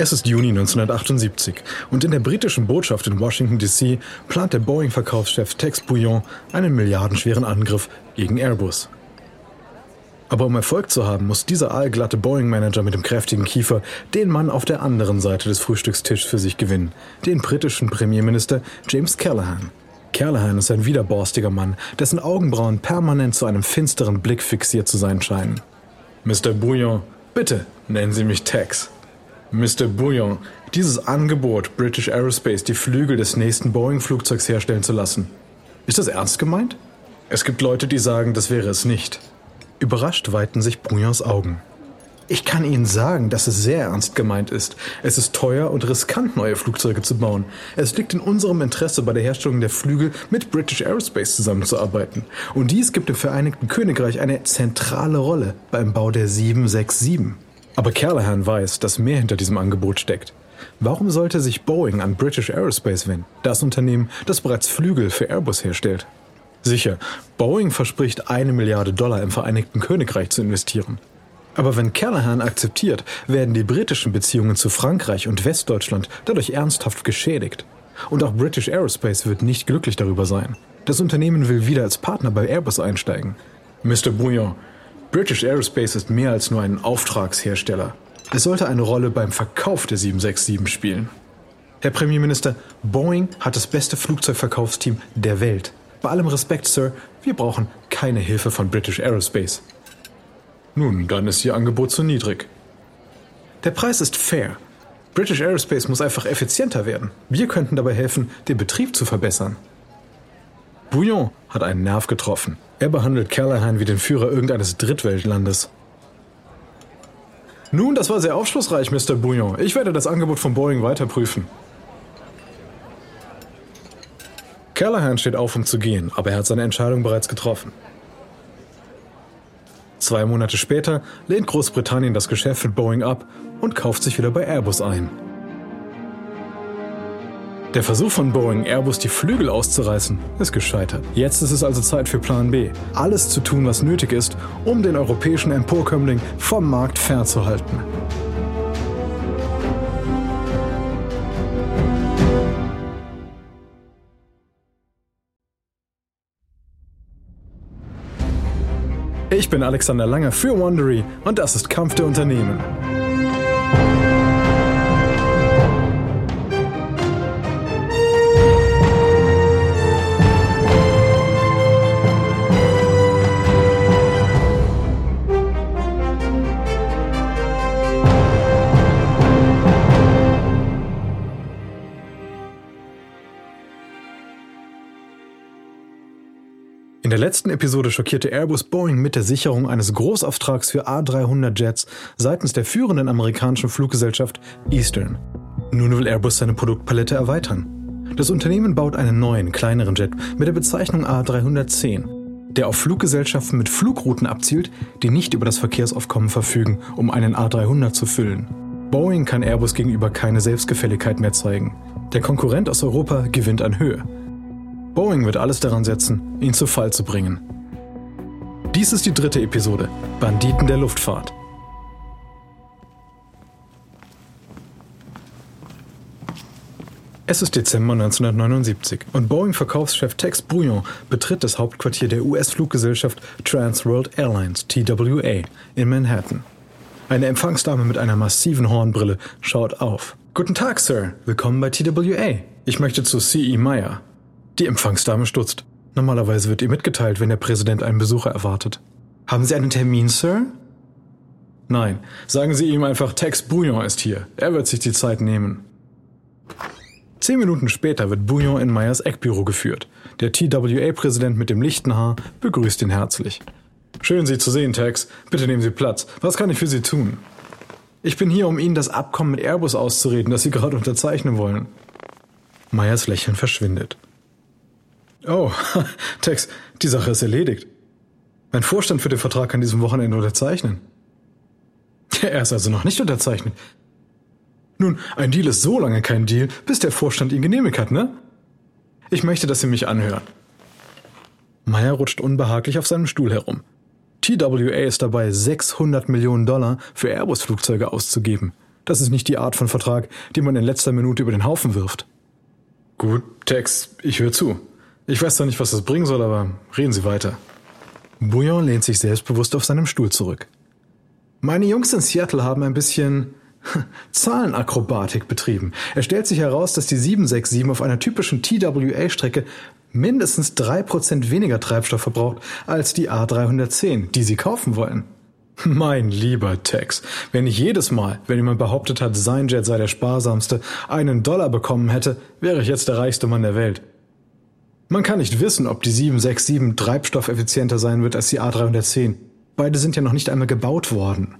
Es ist Juni 1978 und in der britischen Botschaft in Washington DC plant der Boeing-Verkaufschef Tex Bouillon einen milliardenschweren Angriff gegen Airbus. Aber um Erfolg zu haben, muss dieser allglatte Boeing-Manager mit dem kräftigen Kiefer den Mann auf der anderen Seite des Frühstückstischs für sich gewinnen, den britischen Premierminister James Callaghan. Callaghan ist ein widerborstiger Mann, dessen Augenbrauen permanent zu einem finsteren Blick fixiert zu sein scheinen. Mr. Bouillon, bitte nennen Sie mich Tex. Mr. Bouillon, dieses Angebot, British Aerospace die Flügel des nächsten Boeing-Flugzeugs herstellen zu lassen. Ist das ernst gemeint? Es gibt Leute, die sagen, das wäre es nicht. Überrascht weiten sich Bouillons Augen. Ich kann Ihnen sagen, dass es sehr ernst gemeint ist. Es ist teuer und riskant, neue Flugzeuge zu bauen. Es liegt in unserem Interesse, bei der Herstellung der Flügel mit British Aerospace zusammenzuarbeiten. Und dies gibt dem Vereinigten Königreich eine zentrale Rolle beim Bau der 767. Aber Callahan weiß, dass mehr hinter diesem Angebot steckt. Warum sollte sich Boeing an British Aerospace wenden, das Unternehmen, das bereits Flügel für Airbus herstellt? Sicher, Boeing verspricht eine Milliarde Dollar im Vereinigten Königreich zu investieren. Aber wenn Callahan akzeptiert, werden die britischen Beziehungen zu Frankreich und Westdeutschland dadurch ernsthaft geschädigt. Und auch British Aerospace wird nicht glücklich darüber sein. Das Unternehmen will wieder als Partner bei Airbus einsteigen. Mr. Bouillon, British Aerospace ist mehr als nur ein Auftragshersteller. Es sollte eine Rolle beim Verkauf der 767 spielen. Herr Premierminister, Boeing hat das beste Flugzeugverkaufsteam der Welt. Bei allem Respekt, Sir, wir brauchen keine Hilfe von British Aerospace. Nun, dann ist Ihr Angebot zu niedrig. Der Preis ist fair. British Aerospace muss einfach effizienter werden. Wir könnten dabei helfen, den Betrieb zu verbessern. Bouillon hat einen Nerv getroffen. Er behandelt Callahan wie den Führer irgendeines Drittweltlandes. Nun, das war sehr aufschlussreich, Mr. Bouillon. Ich werde das Angebot von Boeing weiter prüfen. Callahan steht auf, um zu gehen, aber er hat seine Entscheidung bereits getroffen. Zwei Monate später lehnt Großbritannien das Geschäft mit Boeing ab und kauft sich wieder bei Airbus ein. Der Versuch von Boeing, Airbus die Flügel auszureißen, ist gescheitert. Jetzt ist es also Zeit für Plan B. Alles zu tun, was nötig ist, um den europäischen Emporkömmling vom Markt fernzuhalten. Ich bin Alexander Langer für Wondery und das ist Kampf der Unternehmen. Letzten Episode schockierte Airbus Boeing mit der Sicherung eines Großauftrags für A300 Jets seitens der führenden amerikanischen Fluggesellschaft Eastern. Nun will Airbus seine Produktpalette erweitern. Das Unternehmen baut einen neuen, kleineren Jet mit der Bezeichnung A310, der auf Fluggesellschaften mit Flugrouten abzielt, die nicht über das Verkehrsaufkommen verfügen, um einen A300 zu füllen. Boeing kann Airbus gegenüber keine Selbstgefälligkeit mehr zeigen. Der Konkurrent aus Europa gewinnt an Höhe. Boeing wird alles daran setzen, ihn zu Fall zu bringen. Dies ist die dritte Episode, Banditen der Luftfahrt. Es ist Dezember 1979 und Boeing-Verkaufschef Tex Bouillon betritt das Hauptquartier der US-Fluggesellschaft Trans World Airlines TWA in Manhattan. Eine Empfangsdame mit einer massiven Hornbrille schaut auf. Guten Tag, Sir. Willkommen bei TWA. Ich möchte zu C.E. Meyer. Die Empfangsdame stutzt. Normalerweise wird ihr mitgeteilt, wenn der Präsident einen Besucher erwartet. Haben Sie einen Termin, Sir? Nein, sagen Sie ihm einfach, Tex Bouillon ist hier. Er wird sich die Zeit nehmen. Zehn Minuten später wird Bouillon in Meyers Eckbüro geführt. Der TWA-Präsident mit dem lichten Haar begrüßt ihn herzlich. Schön, Sie zu sehen, Tex. Bitte nehmen Sie Platz. Was kann ich für Sie tun? Ich bin hier, um Ihnen das Abkommen mit Airbus auszureden, das Sie gerade unterzeichnen wollen. Meyers Lächeln verschwindet. Oh, Tex, die Sache ist erledigt. Mein Vorstand für den Vertrag kann diesem Wochenende unterzeichnen. Er ist also noch nicht unterzeichnet. Nun, ein Deal ist so lange kein Deal, bis der Vorstand ihn genehmigt hat, ne? Ich möchte, dass Sie mich anhören. Meyer rutscht unbehaglich auf seinem Stuhl herum. TWA ist dabei, 600 Millionen Dollar für Airbus-Flugzeuge auszugeben. Das ist nicht die Art von Vertrag, die man in letzter Minute über den Haufen wirft. Gut, Tex, ich höre zu. Ich weiß zwar nicht, was das bringen soll, aber reden Sie weiter. Bouillon lehnt sich selbstbewusst auf seinem Stuhl zurück. Meine Jungs in Seattle haben ein bisschen Zahlenakrobatik betrieben. Es stellt sich heraus, dass die 767 auf einer typischen TWA-Strecke mindestens 3% weniger Treibstoff verbraucht als die A310, die sie kaufen wollen. Mein lieber Tex, wenn ich jedes Mal, wenn jemand behauptet hat, sein Jet sei der sparsamste, einen Dollar bekommen hätte, wäre ich jetzt der reichste Mann der Welt. Man kann nicht wissen, ob die 767 treibstoffeffizienter sein wird als die A310. Beide sind ja noch nicht einmal gebaut worden.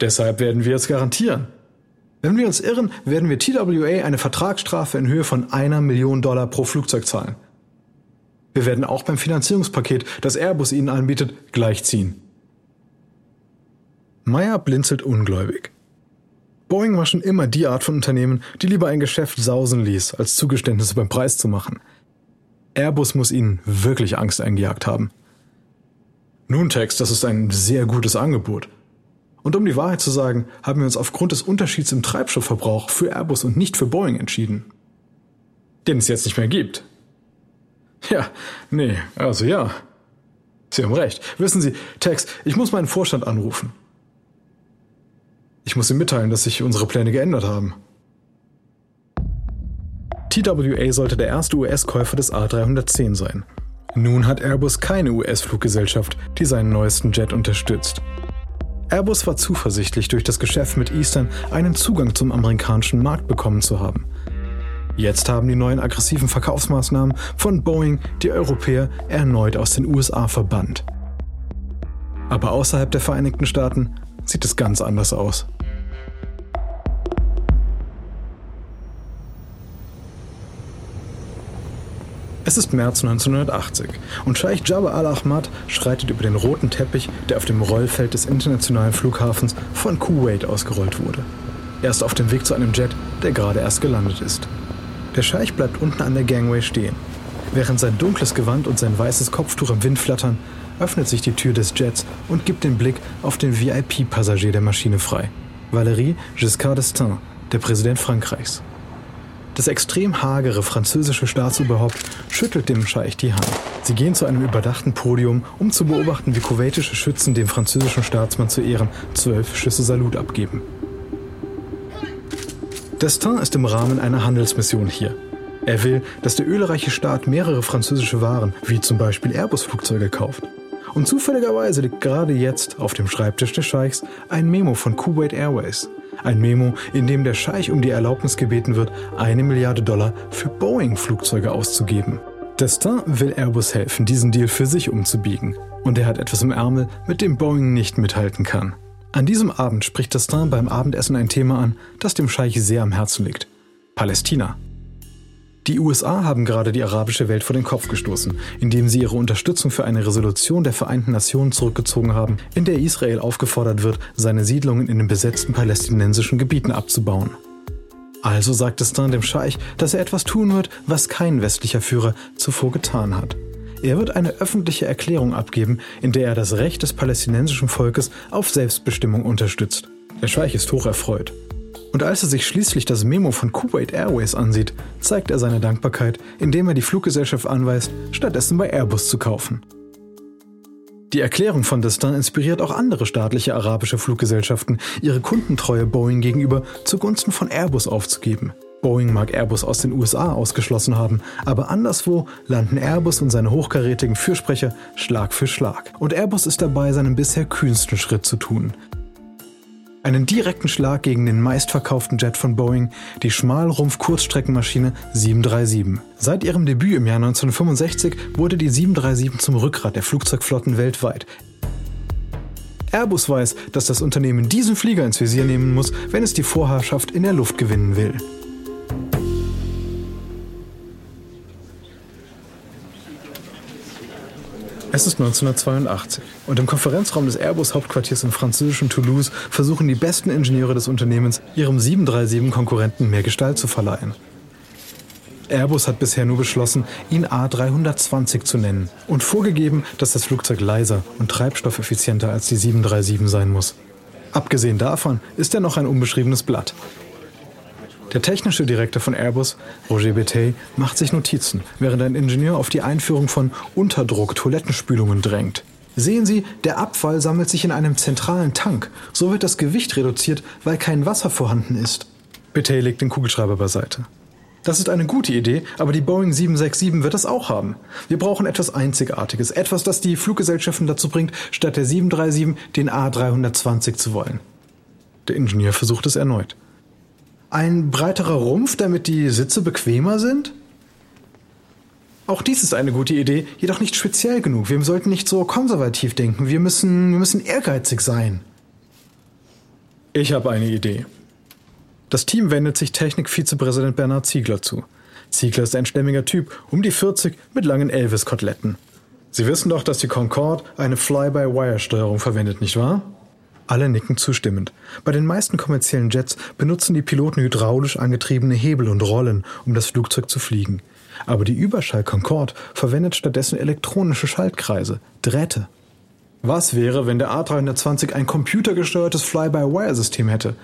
Deshalb werden wir es garantieren. Wenn wir uns irren, werden wir TWA eine Vertragsstrafe in Höhe von einer Million Dollar pro Flugzeug zahlen. Wir werden auch beim Finanzierungspaket, das Airbus Ihnen anbietet, gleichziehen. Meyer blinzelt ungläubig. Boeing war schon immer die Art von Unternehmen, die lieber ein Geschäft sausen ließ, als Zugeständnisse beim Preis zu machen. Airbus muss ihnen wirklich Angst eingejagt haben. Nun, Tex, das ist ein sehr gutes Angebot. Und um die Wahrheit zu sagen, haben wir uns aufgrund des Unterschieds im Treibstoffverbrauch für Airbus und nicht für Boeing entschieden. Den es jetzt nicht mehr gibt. Ja, nee, also ja. Sie haben recht. Wissen Sie, Tex, ich muss meinen Vorstand anrufen. Ich muss ihm mitteilen, dass sich unsere Pläne geändert haben. TWA sollte der erste US-Käufer des A310 sein. Nun hat Airbus keine US-Fluggesellschaft, die seinen neuesten Jet unterstützt. Airbus war zuversichtlich, durch das Geschäft mit Eastern einen Zugang zum amerikanischen Markt bekommen zu haben. Jetzt haben die neuen aggressiven Verkaufsmaßnahmen von Boeing die Europäer erneut aus den USA verbannt. Aber außerhalb der Vereinigten Staaten sieht es ganz anders aus. Es ist März 1980 und Scheich Jabba al-Ahmad schreitet über den roten Teppich, der auf dem Rollfeld des internationalen Flughafens von Kuwait ausgerollt wurde. Er ist auf dem Weg zu einem Jet, der gerade erst gelandet ist. Der Scheich bleibt unten an der Gangway stehen. Während sein dunkles Gewand und sein weißes Kopftuch im Wind flattern, öffnet sich die Tür des Jets und gibt den Blick auf den VIP-Passagier der Maschine frei. Valéry Giscard d'Estaing, der Präsident Frankreichs. Das extrem hagere französische Staatsoberhaupt schüttelt dem Scheich die Hand. Sie gehen zu einem überdachten Podium, um zu beobachten, wie kuwaitische Schützen dem französischen Staatsmann zu Ehren zwölf Schüsse Salut abgeben. Destin ist im Rahmen einer Handelsmission hier. Er will, dass der ölreiche Staat mehrere französische Waren, wie zum Beispiel Airbus-Flugzeuge, kauft. Und zufälligerweise liegt gerade jetzt auf dem Schreibtisch des Scheichs ein Memo von Kuwait Airways. Ein Memo, in dem der Scheich um die Erlaubnis gebeten wird, eine Milliarde Dollar für Boeing-Flugzeuge auszugeben. Destin will Airbus helfen, diesen Deal für sich umzubiegen. Und er hat etwas im Ärmel, mit dem Boeing nicht mithalten kann. An diesem Abend spricht Destin beim Abendessen ein Thema an, das dem Scheich sehr am Herzen liegt. Palästina. Die USA haben gerade die arabische Welt vor den Kopf gestoßen, indem sie ihre Unterstützung für eine Resolution der Vereinten Nationen zurückgezogen haben, in der Israel aufgefordert wird, seine Siedlungen in den besetzten palästinensischen Gebieten abzubauen. Also sagt es dann dem Scheich, dass er etwas tun wird, was kein westlicher Führer zuvor getan hat. Er wird eine öffentliche Erklärung abgeben, in der er das Recht des palästinensischen Volkes auf Selbstbestimmung unterstützt. Der Scheich ist hoch erfreut. Und als er sich schließlich das Memo von Kuwait Airways ansieht, zeigt er seine Dankbarkeit, indem er die Fluggesellschaft anweist, stattdessen bei Airbus zu kaufen. Die Erklärung von Destin inspiriert auch andere staatliche arabische Fluggesellschaften, ihre Kundentreue Boeing gegenüber zugunsten von Airbus aufzugeben. Boeing mag Airbus aus den USA ausgeschlossen haben, aber anderswo landen Airbus und seine hochkarätigen Fürsprecher Schlag für Schlag. Und Airbus ist dabei, seinen bisher kühnsten Schritt zu tun. Einen direkten Schlag gegen den meistverkauften Jet von Boeing, die Schmalrumpf-Kurzstreckenmaschine 737. Seit ihrem Debüt im Jahr 1965 wurde die 737 zum Rückgrat der Flugzeugflotten weltweit. Airbus weiß, dass das Unternehmen diesen Flieger ins Visier nehmen muss, wenn es die Vorherrschaft in der Luft gewinnen will. Es ist 1982 und im Konferenzraum des Airbus-Hauptquartiers im französischen Toulouse versuchen die besten Ingenieure des Unternehmens, ihrem 737-Konkurrenten mehr Gestalt zu verleihen. Airbus hat bisher nur beschlossen, ihn A320 zu nennen und vorgegeben, dass das Flugzeug leiser und treibstoffeffizienter als die 737 sein muss. Abgesehen davon ist er noch ein unbeschriebenes Blatt. Der technische Direktor von Airbus, Roger Betey, macht sich Notizen, während ein Ingenieur auf die Einführung von Unterdruck-Toilettenspülungen drängt. Sehen Sie, der Abfall sammelt sich in einem zentralen Tank. So wird das Gewicht reduziert, weil kein Wasser vorhanden ist. Betey legt den Kugelschreiber beiseite. Das ist eine gute Idee, aber die Boeing 767 wird das auch haben. Wir brauchen etwas Einzigartiges, etwas, das die Fluggesellschaften dazu bringt, statt der 737 den A320 zu wollen. Der Ingenieur versucht es erneut. Ein breiterer Rumpf, damit die Sitze bequemer sind? Auch dies ist eine gute Idee, jedoch nicht speziell genug. Wir sollten nicht so konservativ denken. Wir müssen, wir müssen ehrgeizig sein. Ich habe eine Idee. Das Team wendet sich Technik-Vizepräsident Bernhard Ziegler zu. Ziegler ist ein stämmiger Typ, um die 40 mit langen Elvis-Koteletten. Sie wissen doch, dass die Concorde eine Fly-by-Wire-Steuerung verwendet, nicht wahr? Alle nicken zustimmend. Bei den meisten kommerziellen Jets benutzen die Piloten hydraulisch angetriebene Hebel und Rollen, um das Flugzeug zu fliegen. Aber die Überschall Concorde verwendet stattdessen elektronische Schaltkreise, Drähte. Was wäre, wenn der A320 ein computergesteuertes Fly-by-Wire-System hätte?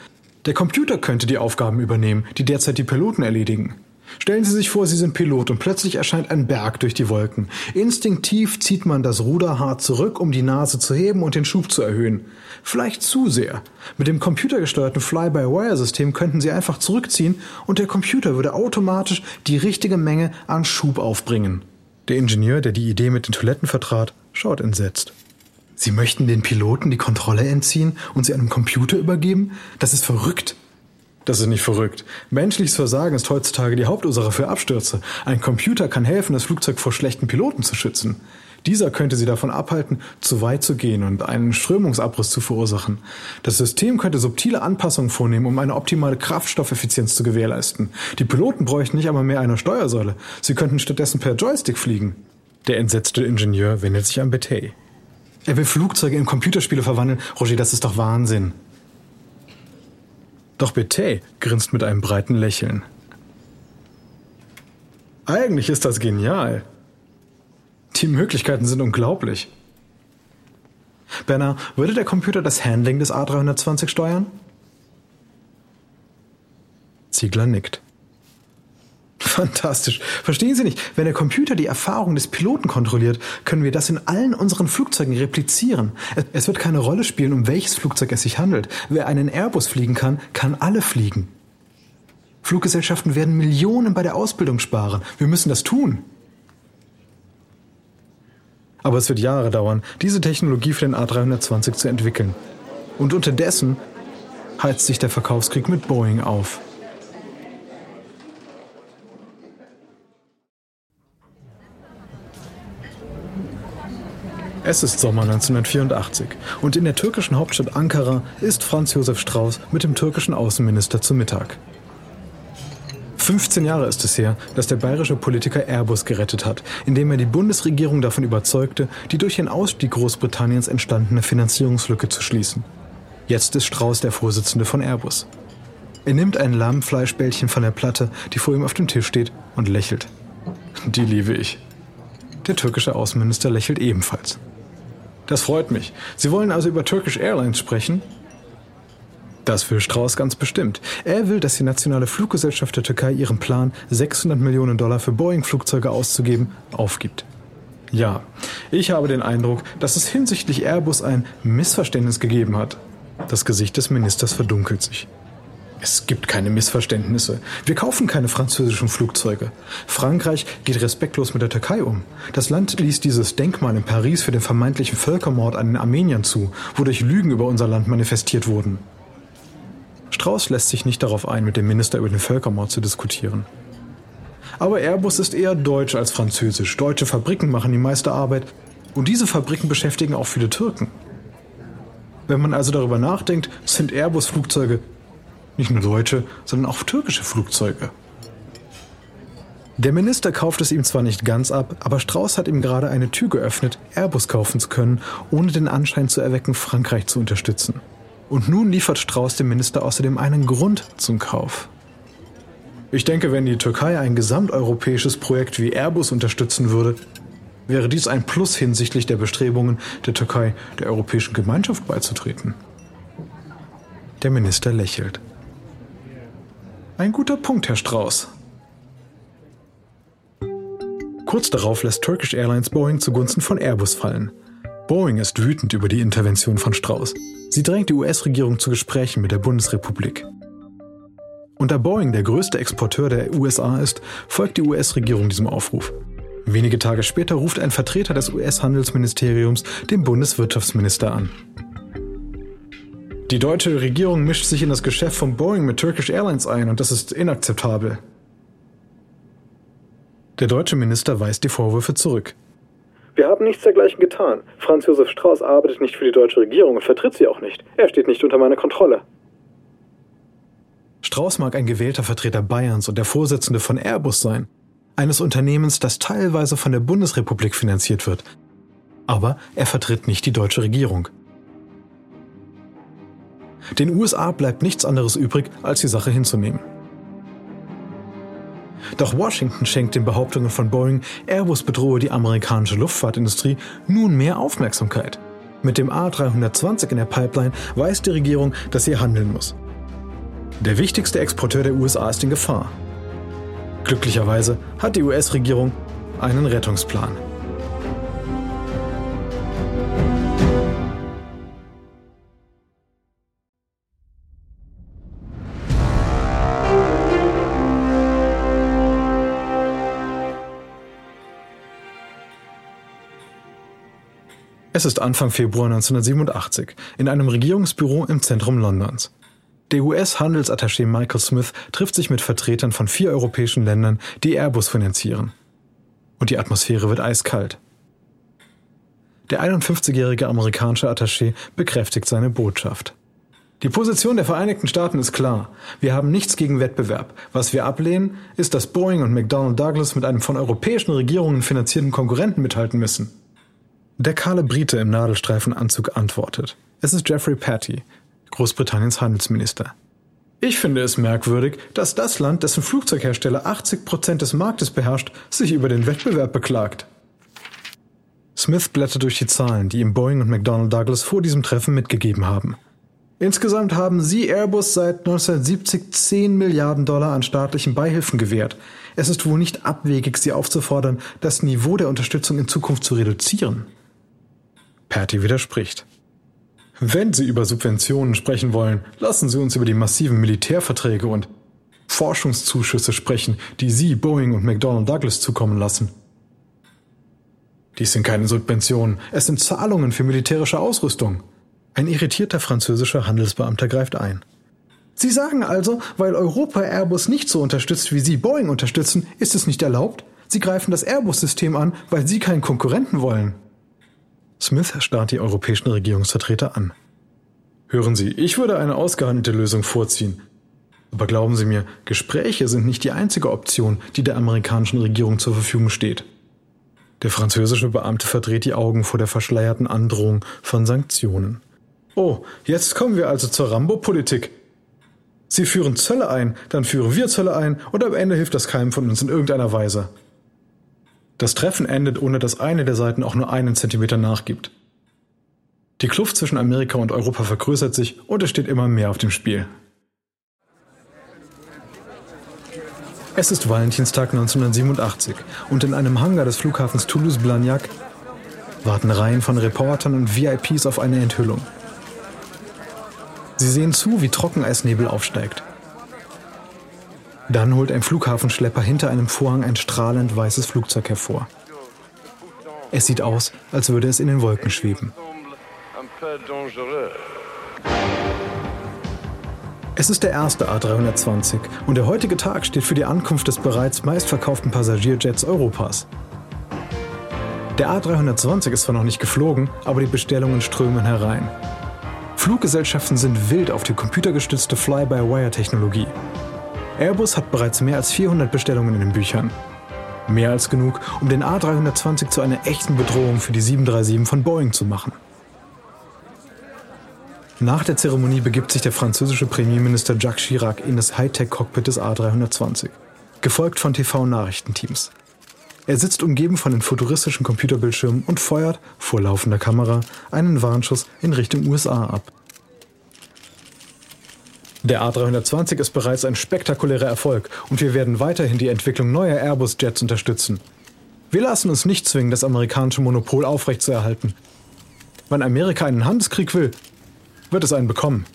Der Computer könnte die Aufgaben übernehmen, die derzeit die Piloten erledigen. Stellen Sie sich vor, Sie sind Pilot und plötzlich erscheint ein Berg durch die Wolken. Instinktiv zieht man das Ruder hart zurück, um die Nase zu heben und den Schub zu erhöhen. Vielleicht zu sehr. Mit dem computergesteuerten Fly-by-Wire-System könnten Sie einfach zurückziehen und der Computer würde automatisch die richtige Menge an Schub aufbringen. Der Ingenieur, der die Idee mit den Toiletten vertrat, schaut entsetzt. Sie möchten den Piloten die Kontrolle entziehen und sie einem Computer übergeben? Das ist verrückt. Das ist nicht verrückt. Menschliches Versagen ist heutzutage die Hauptursache für Abstürze. Ein Computer kann helfen, das Flugzeug vor schlechten Piloten zu schützen. Dieser könnte sie davon abhalten, zu weit zu gehen und einen Strömungsabriss zu verursachen. Das System könnte subtile Anpassungen vornehmen, um eine optimale Kraftstoffeffizienz zu gewährleisten. Die Piloten bräuchten nicht einmal mehr eine Steuersäule. Sie könnten stattdessen per Joystick fliegen. Der entsetzte Ingenieur wendet sich an Betey. Er will Flugzeuge in Computerspiele verwandeln. Roger, das ist doch Wahnsinn. Doch Betey grinst mit einem breiten Lächeln. Eigentlich ist das genial. Die Möglichkeiten sind unglaublich. Bernard, würde der Computer das Handling des A320 steuern? Ziegler nickt. Fantastisch. Verstehen Sie nicht, wenn der Computer die Erfahrung des Piloten kontrolliert, können wir das in allen unseren Flugzeugen replizieren. Es wird keine Rolle spielen, um welches Flugzeug es sich handelt. Wer einen Airbus fliegen kann, kann alle fliegen. Fluggesellschaften werden Millionen bei der Ausbildung sparen. Wir müssen das tun. Aber es wird Jahre dauern, diese Technologie für den A320 zu entwickeln. Und unterdessen heizt sich der Verkaufskrieg mit Boeing auf. Es ist Sommer 1984 und in der türkischen Hauptstadt Ankara ist Franz Josef Strauß mit dem türkischen Außenminister zu Mittag. 15 Jahre ist es her, dass der bayerische Politiker Airbus gerettet hat, indem er die Bundesregierung davon überzeugte, die durch den Ausstieg Großbritanniens entstandene Finanzierungslücke zu schließen. Jetzt ist Strauß der Vorsitzende von Airbus. Er nimmt ein Lammfleischbällchen von der Platte, die vor ihm auf dem Tisch steht, und lächelt. Die liebe ich. Der türkische Außenminister lächelt ebenfalls. Das freut mich. Sie wollen also über Turkish Airlines sprechen? Das will Strauß ganz bestimmt. Er will, dass die nationale Fluggesellschaft der Türkei ihren Plan, 600 Millionen Dollar für Boeing-Flugzeuge auszugeben, aufgibt. Ja, ich habe den Eindruck, dass es hinsichtlich Airbus ein Missverständnis gegeben hat. Das Gesicht des Ministers verdunkelt sich. Es gibt keine Missverständnisse. Wir kaufen keine französischen Flugzeuge. Frankreich geht respektlos mit der Türkei um. Das Land ließ dieses Denkmal in Paris für den vermeintlichen Völkermord an den Armeniern zu, wodurch Lügen über unser Land manifestiert wurden. Strauß lässt sich nicht darauf ein, mit dem Minister über den Völkermord zu diskutieren. Aber Airbus ist eher deutsch als französisch. Deutsche Fabriken machen die meiste Arbeit und diese Fabriken beschäftigen auch viele Türken. Wenn man also darüber nachdenkt, sind Airbus-Flugzeuge nicht nur deutsche, sondern auch türkische Flugzeuge. Der Minister kauft es ihm zwar nicht ganz ab, aber Strauß hat ihm gerade eine Tür geöffnet, Airbus kaufen zu können, ohne den Anschein zu erwecken, Frankreich zu unterstützen. Und nun liefert Strauß dem Minister außerdem einen Grund zum Kauf. Ich denke, wenn die Türkei ein gesamteuropäisches Projekt wie Airbus unterstützen würde, wäre dies ein Plus hinsichtlich der Bestrebungen der Türkei der Europäischen Gemeinschaft beizutreten. Der Minister lächelt. Ein guter Punkt, Herr Strauß. Kurz darauf lässt Turkish Airlines Boeing zugunsten von Airbus fallen. Boeing ist wütend über die Intervention von Strauß. Sie drängt die US-Regierung zu Gesprächen mit der Bundesrepublik. Und da Boeing der größte Exporteur der USA ist, folgt die US-Regierung diesem Aufruf. Wenige Tage später ruft ein Vertreter des US-Handelsministeriums den Bundeswirtschaftsminister an. Die deutsche Regierung mischt sich in das Geschäft von Boeing mit Turkish Airlines ein und das ist inakzeptabel. Der deutsche Minister weist die Vorwürfe zurück. Wir haben nichts dergleichen getan. Franz Josef Strauß arbeitet nicht für die deutsche Regierung und vertritt sie auch nicht. Er steht nicht unter meiner Kontrolle. Strauß mag ein gewählter Vertreter Bayerns und der Vorsitzende von Airbus sein, eines Unternehmens, das teilweise von der Bundesrepublik finanziert wird. Aber er vertritt nicht die deutsche Regierung. Den USA bleibt nichts anderes übrig, als die Sache hinzunehmen. Doch Washington schenkt den Behauptungen von Boeing, Airbus bedrohe die amerikanische Luftfahrtindustrie, nun mehr Aufmerksamkeit. Mit dem A320 in der Pipeline weiß die Regierung, dass sie handeln muss. Der wichtigste Exporteur der USA ist in Gefahr. Glücklicherweise hat die US-Regierung einen Rettungsplan. Es ist Anfang Februar 1987 in einem Regierungsbüro im Zentrum Londons. Der US-Handelsattaché Michael Smith trifft sich mit Vertretern von vier europäischen Ländern, die Airbus finanzieren. Und die Atmosphäre wird eiskalt. Der 51-jährige amerikanische Attaché bekräftigt seine Botschaft. Die Position der Vereinigten Staaten ist klar. Wir haben nichts gegen Wettbewerb. Was wir ablehnen, ist, dass Boeing und McDonnell Douglas mit einem von europäischen Regierungen finanzierten Konkurrenten mithalten müssen. Der kahle Brite im Nadelstreifenanzug antwortet. Es ist Jeffrey Patty, Großbritanniens Handelsminister. Ich finde es merkwürdig, dass das Land, dessen Flugzeughersteller 80 Prozent des Marktes beherrscht, sich über den Wettbewerb beklagt. Smith blättert durch die Zahlen, die ihm Boeing und McDonnell Douglas vor diesem Treffen mitgegeben haben. Insgesamt haben sie Airbus seit 1970 10 Milliarden Dollar an staatlichen Beihilfen gewährt. Es ist wohl nicht abwegig, sie aufzufordern, das Niveau der Unterstützung in Zukunft zu reduzieren. Patty widerspricht. Wenn Sie über Subventionen sprechen wollen, lassen Sie uns über die massiven Militärverträge und Forschungszuschüsse sprechen, die Sie Boeing und McDonnell Douglas zukommen lassen. Dies sind keine Subventionen, es sind Zahlungen für militärische Ausrüstung. Ein irritierter französischer Handelsbeamter greift ein. Sie sagen also, weil Europa Airbus nicht so unterstützt, wie Sie Boeing unterstützen, ist es nicht erlaubt? Sie greifen das Airbus-System an, weil Sie keinen Konkurrenten wollen. Smith starrt die europäischen Regierungsvertreter an. Hören Sie, ich würde eine ausgehandelte Lösung vorziehen. Aber glauben Sie mir, Gespräche sind nicht die einzige Option, die der amerikanischen Regierung zur Verfügung steht. Der französische Beamte verdreht die Augen vor der verschleierten Androhung von Sanktionen. Oh, jetzt kommen wir also zur Rambo-Politik. Sie führen Zölle ein, dann führen wir Zölle ein und am Ende hilft das keinem von uns in irgendeiner Weise. Das Treffen endet, ohne dass eine der Seiten auch nur einen Zentimeter nachgibt. Die Kluft zwischen Amerika und Europa vergrößert sich und es steht immer mehr auf dem Spiel. Es ist Valentinstag 1987 und in einem Hangar des Flughafens Toulouse-Blagnac warten Reihen von Reportern und VIPs auf eine Enthüllung. Sie sehen zu, wie Trockeneisnebel aufsteigt. Dann holt ein Flughafenschlepper hinter einem Vorhang ein strahlend weißes Flugzeug hervor. Es sieht aus, als würde es in den Wolken schweben. Es ist der erste A320 und der heutige Tag steht für die Ankunft des bereits meistverkauften Passagierjets Europas. Der A320 ist zwar noch nicht geflogen, aber die Bestellungen strömen herein. Fluggesellschaften sind wild auf die computergestützte Fly-by-Wire-Technologie. Airbus hat bereits mehr als 400 Bestellungen in den Büchern. Mehr als genug, um den A320 zu einer echten Bedrohung für die 737 von Boeing zu machen. Nach der Zeremonie begibt sich der französische Premierminister Jacques Chirac in das Hightech-Cockpit des A320, gefolgt von TV-Nachrichtenteams. Er sitzt umgeben von den futuristischen Computerbildschirmen und feuert, vor laufender Kamera, einen Warnschuss in Richtung USA ab. Der A320 ist bereits ein spektakulärer Erfolg und wir werden weiterhin die Entwicklung neuer Airbus-Jets unterstützen. Wir lassen uns nicht zwingen, das amerikanische Monopol aufrechtzuerhalten. Wenn Amerika einen Handelskrieg will, wird es einen bekommen.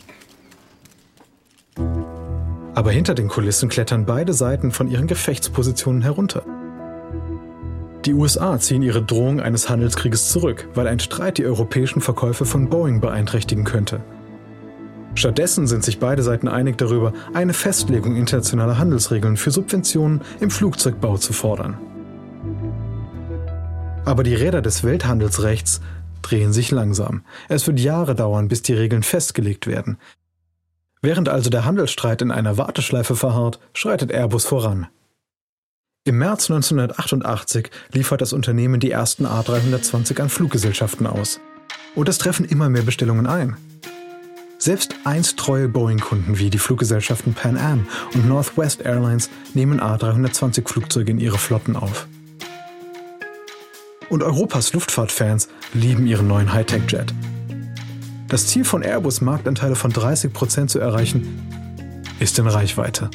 Aber hinter den Kulissen klettern beide Seiten von ihren Gefechtspositionen herunter. Die USA ziehen ihre Drohung eines Handelskrieges zurück, weil ein Streit die europäischen Verkäufe von Boeing beeinträchtigen könnte. Stattdessen sind sich beide Seiten einig darüber, eine Festlegung internationaler Handelsregeln für Subventionen im Flugzeugbau zu fordern. Aber die Räder des Welthandelsrechts drehen sich langsam. Es wird Jahre dauern, bis die Regeln festgelegt werden. Während also der Handelsstreit in einer Warteschleife verharrt, schreitet Airbus voran. Im März 1988 liefert das Unternehmen die ersten A320 an Fluggesellschaften aus. Und es treffen immer mehr Bestellungen ein. Selbst einst treue Boeing-Kunden wie die Fluggesellschaften Pan Am und Northwest Airlines nehmen A320-Flugzeuge in ihre Flotten auf. Und Europas Luftfahrtfans lieben ihren neuen Hightech-Jet. Das Ziel von Airbus, Marktanteile von 30% zu erreichen, ist in Reichweite.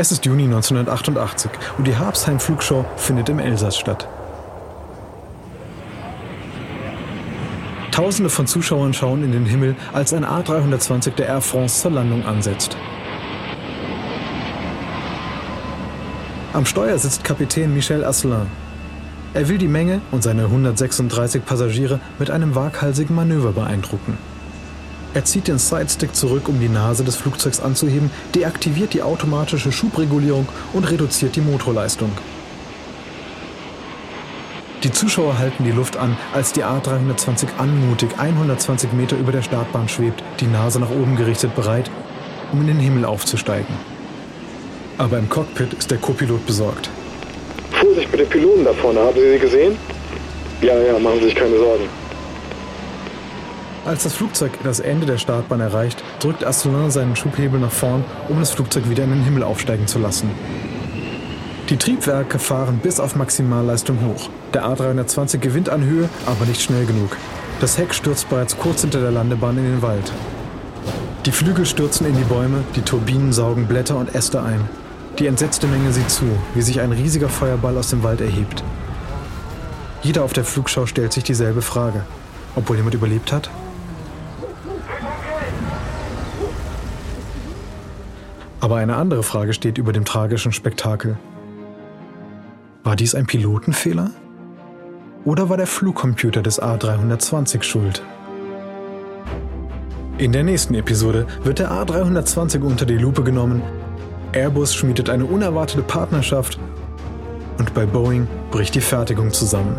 Es ist Juni 1988 und die Habsheim Flugshow findet im Elsass statt. Tausende von Zuschauern schauen in den Himmel, als ein A320 der Air France zur Landung ansetzt. Am Steuer sitzt Kapitän Michel Asselin. Er will die Menge und seine 136 Passagiere mit einem waghalsigen Manöver beeindrucken. Er zieht den Sidestick zurück, um die Nase des Flugzeugs anzuheben, deaktiviert die automatische Schubregulierung und reduziert die Motorleistung. Die Zuschauer halten die Luft an, als die A320 anmutig 120 Meter über der Startbahn schwebt, die Nase nach oben gerichtet bereit, um in den Himmel aufzusteigen. Aber im Cockpit ist der Copilot besorgt. Vorsicht mit den Piloten da vorne, haben Sie sie gesehen? Ja, ja, machen Sie sich keine Sorgen. Als das Flugzeug das Ende der Startbahn erreicht, drückt Astronaut seinen Schubhebel nach vorn, um das Flugzeug wieder in den Himmel aufsteigen zu lassen. Die Triebwerke fahren bis auf Maximalleistung hoch. Der A320 gewinnt an Höhe, aber nicht schnell genug. Das Heck stürzt bereits kurz hinter der Landebahn in den Wald. Die Flügel stürzen in die Bäume, die Turbinen saugen Blätter und Äste ein. Die entsetzte Menge sieht zu, wie sich ein riesiger Feuerball aus dem Wald erhebt. Jeder auf der Flugschau stellt sich dieselbe Frage. Obwohl jemand überlebt hat? Aber eine andere Frage steht über dem tragischen Spektakel. War dies ein Pilotenfehler? Oder war der Flugcomputer des A320 schuld? In der nächsten Episode wird der A320 unter die Lupe genommen, Airbus schmiedet eine unerwartete Partnerschaft und bei Boeing bricht die Fertigung zusammen.